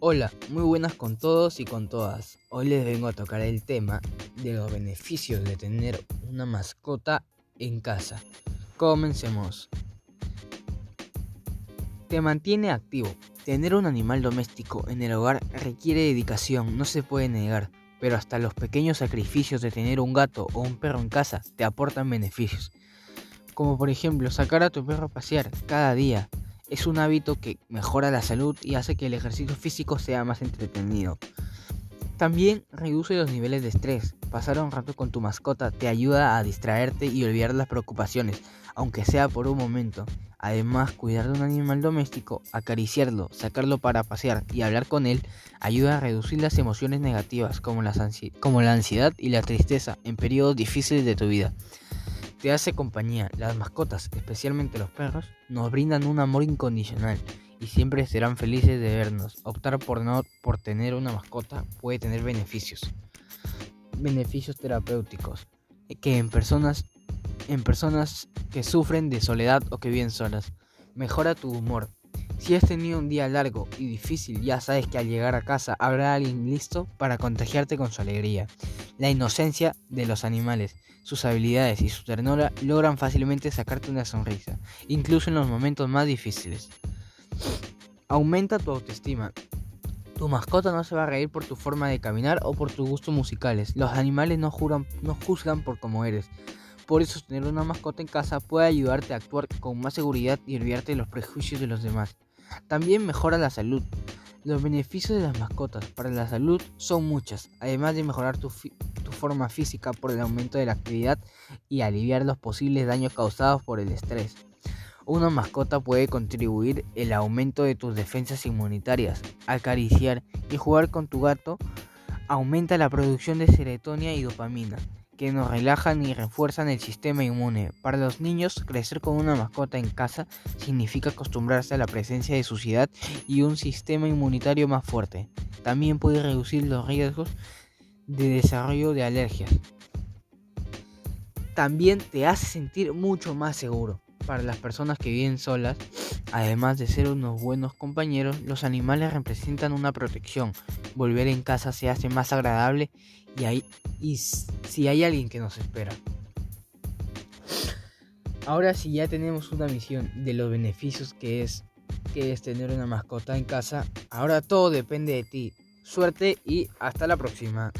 Hola, muy buenas con todos y con todas. Hoy les vengo a tocar el tema de los beneficios de tener una mascota en casa. Comencemos. Te mantiene activo. Tener un animal doméstico en el hogar requiere dedicación, no se puede negar, pero hasta los pequeños sacrificios de tener un gato o un perro en casa te aportan beneficios. Como por ejemplo sacar a tu perro a pasear cada día, es un hábito que mejora la salud y hace que el ejercicio físico sea más entretenido. También reduce los niveles de estrés. Pasar un rato con tu mascota te ayuda a distraerte y olvidar las preocupaciones, aunque sea por un momento. Además, cuidar de un animal doméstico, acariciarlo, sacarlo para pasear y hablar con él ayuda a reducir las emociones negativas como, la ansiedad y la tristeza en periodos difíciles de tu vida te hace compañía. Las mascotas, especialmente los perros, nos brindan un amor incondicional y siempre serán felices de vernos. Optar por no por tener una mascota puede tener beneficios. Beneficios terapéuticos que en personas en personas que sufren de soledad o que viven solas. Mejora tu humor. Si has tenido un día largo y difícil, ya sabes que al llegar a casa habrá alguien listo para contagiarte con su alegría. La inocencia de los animales, sus habilidades y su ternura logran fácilmente sacarte una sonrisa, incluso en los momentos más difíciles. Aumenta tu autoestima. Tu mascota no se va a reír por tu forma de caminar o por tus gustos musicales. Los animales no, no juzgan por cómo eres. Por eso tener una mascota en casa puede ayudarte a actuar con más seguridad y olvidarte de los prejuicios de los demás. También mejora la salud. Los beneficios de las mascotas para la salud son muchas, además de mejorar tu, forma física por el aumento de la actividad y aliviar los posibles daños causados por el estrés. Una mascota puede contribuir el aumento de tus defensas inmunitarias. Acariciar y jugar con tu gato aumenta la producción de serotonina y dopamina, que nos relajan y refuerzan el sistema inmune. Para los niños, crecer con una mascota en casa significa acostumbrarse a la presencia de suciedad y un sistema inmunitario más fuerte. También puede reducir los riesgos de desarrollo de alergias. También te hace sentir mucho más seguro. Para las personas que viven solas, además de ser unos buenos compañeros, los animales representan una protección. Volver en casa se hace más agradable y, hay, y si hay alguien que nos espera. Ahora si ya tenemos una visión de los beneficios que es, que es tener una mascota en casa, ahora todo depende de ti. Suerte y hasta la próxima.